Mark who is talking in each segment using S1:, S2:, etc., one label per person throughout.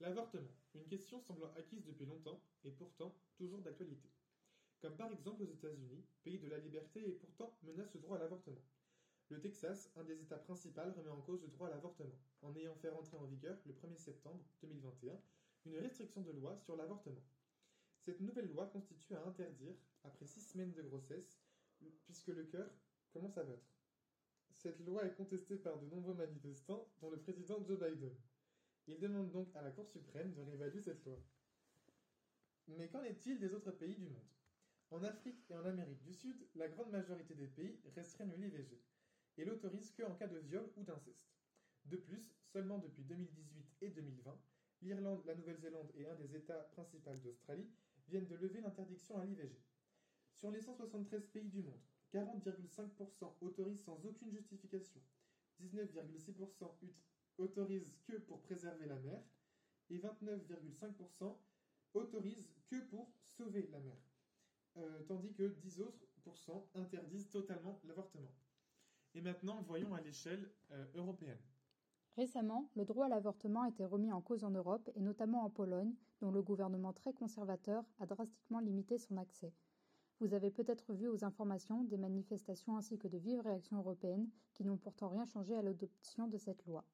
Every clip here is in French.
S1: L'avortement, une question semblant acquise depuis longtemps et pourtant toujours d'actualité. Comme par exemple aux États-Unis, pays de la liberté et pourtant menace le droit à l'avortement. Le Texas, un des États principaux, remet en cause le droit à l'avortement, en ayant fait rentrer en vigueur le 1er septembre 2021 une restriction de loi sur l'avortement. Cette nouvelle loi constitue à interdire, après six semaines de grossesse, le cœur commence à battre. Cette loi est contestée par de nombreux manifestants, dont le président Joe Biden. Il demande donc à la Cour suprême de réévaluer cette loi. Mais qu'en est-il des autres pays du monde? En Afrique et en Amérique du Sud, la grande majorité des pays restreignent l'IVG et l'autorisent qu'en cas de viol ou d'inceste. De plus, seulement depuis 2018 et 2020, l'Irlande, la Nouvelle-Zélande et un des États principaux d'Australie viennent de lever l'interdiction à l'IVG. Sur les 173 pays du monde, 40,5% autorisent sans aucune justification, 19,6% autorisent que pour préserver la mère et 29,5% autorisent que pour sauver la mère, euh, tandis que 10 autres interdisent totalement l'avortement. Et maintenant, voyons à l'échelle euh, européenne.
S2: Récemment, le droit à l'avortement a été remis en cause en Europe et notamment en Pologne, dont le gouvernement très conservateur a drastiquement limité son accès. Vous avez peut-être vu aux informations des manifestations ainsi que de vives réactions européennes qui n'ont pourtant rien changé à l'adoption de cette loi.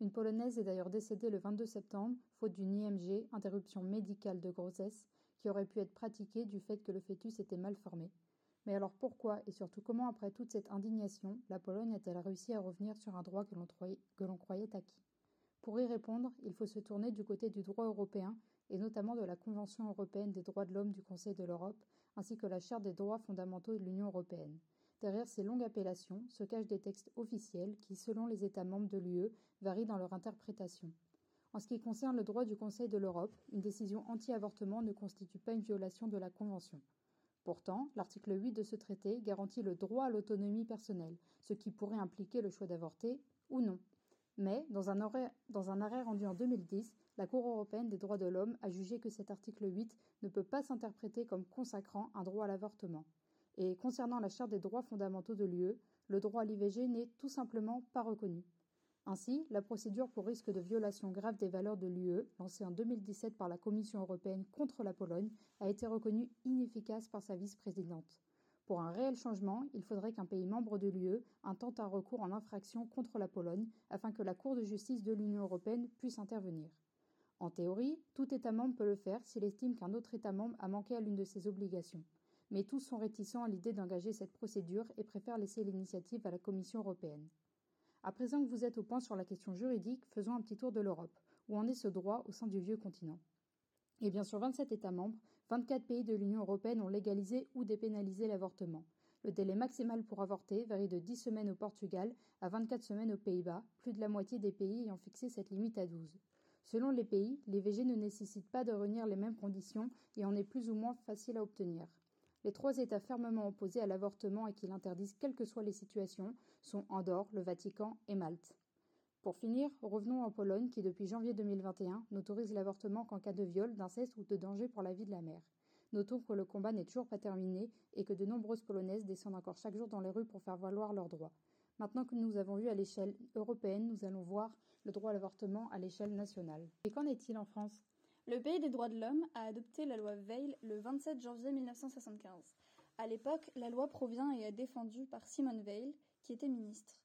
S2: Une Polonaise est d'ailleurs décédée le 22 septembre, faute d'une IMG, interruption médicale de grossesse, qui aurait pu être pratiquée du fait que le fœtus était mal formé. Mais alors pourquoi et surtout comment, après toute cette indignation, la Pologne a-t-elle réussi à revenir sur un droit que l'on croyait acquis? Pour y répondre, il faut se tourner du côté du droit européen et notamment de la Convention européenne des droits de l'homme du Conseil de l'Europe, ainsi que la Charte des droits fondamentaux de l'Union européenne. Derrière ces longues appellations se cachent des textes officiels qui, selon les États membres de l'UE, varient dans leur interprétation. En ce qui concerne le droit du Conseil de l'Europe, une décision anti-avortement ne constitue pas une violation de la Convention. Pourtant, l'article 8 de ce traité garantit le droit à l'autonomie personnelle, ce qui pourrait impliquer le choix d'avorter ou non. Mais, dans un, arrêt, rendu en 2010, la Cour européenne des droits de l'homme a jugé que cet article 8 ne peut pas s'interpréter comme consacrant un droit à l'avortement. Et concernant la Charte des droits fondamentaux de l'UE, le droit à l'IVG n'est tout simplement pas reconnu. Ainsi, la procédure pour risque de violation grave des valeurs de l'UE, lancée en 2017 par la Commission européenne contre la Pologne, a été reconnue inefficace par sa vice-présidente. Pour un réel changement, il faudrait qu'un pays membre de l'UE intente un recours en infraction contre la Pologne afin que la Cour de justice de l'Union européenne puisse intervenir. En théorie, tout État membre peut le faire s'il estime qu'un autre État membre a manqué à l'une de ses obligations mais tous sont réticents à l'idée d'engager cette procédure et préfèrent laisser l'initiative à la Commission européenne. À présent que vous êtes au point sur la question juridique, faisons un petit tour de l'Europe. Où en est ce droit au sein du vieux continent? Eh bien, sur 27 États membres, 24 pays de l'Union européenne ont légalisé ou dépénalisé l'avortement. Le délai maximal pour avorter varie de 10 semaines au Portugal à 24 semaines aux Pays-Bas, plus de la moitié des pays ayant fixé cette limite à 12. Selon les pays, les VG ne nécessitent pas de réunir les mêmes conditions et en est plus ou moins facile à obtenir. Les trois États fermement opposés à l'avortement et qui l'interdisent quelles que soient les situations sont Andorre, le Vatican et Malte. Pour finir, revenons en Pologne qui, depuis janvier 2021, n'autorise l'avortement qu'en cas de viol, d'inceste ou de danger pour la vie de la mère. Notons que le combat n'est toujours pas terminé et que de nombreuses Polonaises descendent encore chaque jour dans les rues pour faire valoir leurs droits. Maintenant que nous avons vu à l'échelle européenne, nous allons voir le droit à l'avortement à l'échelle nationale. Et qu'en est-il en France?
S3: Le Pays des droits de l'homme a adopté la loi Veil le 27 janvier 1975. À l'époque, la loi provient et est défendue par Simone Veil, qui était ministre.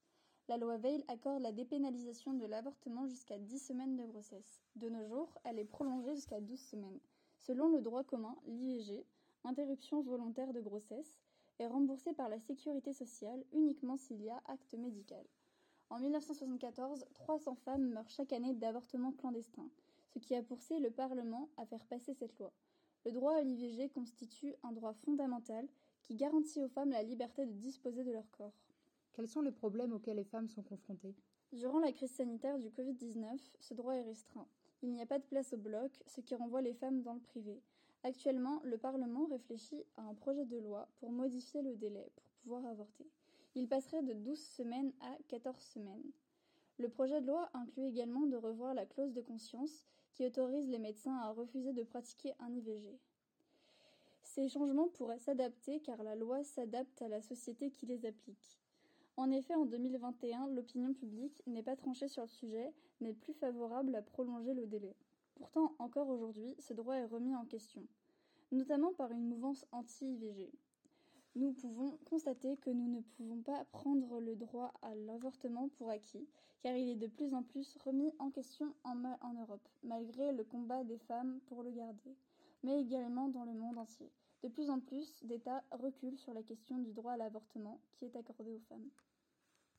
S3: La loi Veil accorde la dépénalisation de l'avortement jusqu'à 10 semaines de grossesse. De nos jours, elle est prolongée jusqu'à 12 semaines. Selon le droit commun, l'IVG, interruption volontaire de grossesse, est remboursée par la sécurité sociale uniquement s'il y a acte médical. En 1974, 300 femmes meurent chaque année d'avortement clandestin ce qui a poussé le Parlement à faire passer cette loi. Le droit à l'IVG constitue un droit fondamental qui garantit aux femmes la liberté de disposer de leur corps.
S2: Quels sont les problèmes auxquels les femmes sont confrontées?
S3: Durant la crise sanitaire du Covid-19, ce droit est restreint. Il n'y a pas de place au bloc, ce qui renvoie les femmes dans le privé. Actuellement, le Parlement réfléchit à un projet de loi pour modifier le délai pour pouvoir avorter. Il passerait de 12 semaines à 14 semaines. Le projet de loi inclut également de revoir la clause de conscience qui autorise les médecins à refuser de pratiquer un IVG. Ces changements pourraient s'adapter car la loi s'adapte à la société qui les applique. En effet, en 2021, l'opinion publique n'est pas tranchée sur le sujet, mais plus favorable à prolonger le délai. Pourtant, encore aujourd'hui, ce droit est remis en question, notamment par une mouvance anti-IVG. Nous pouvons constater que nous ne pouvons pas prendre le droit à l'avortement pour acquis, car il est de plus en plus remis en question en, en Europe, malgré le combat des femmes pour le garder, mais également dans le monde entier. De plus en plus d'États reculent sur la question du droit à l'avortement qui est accordé aux femmes.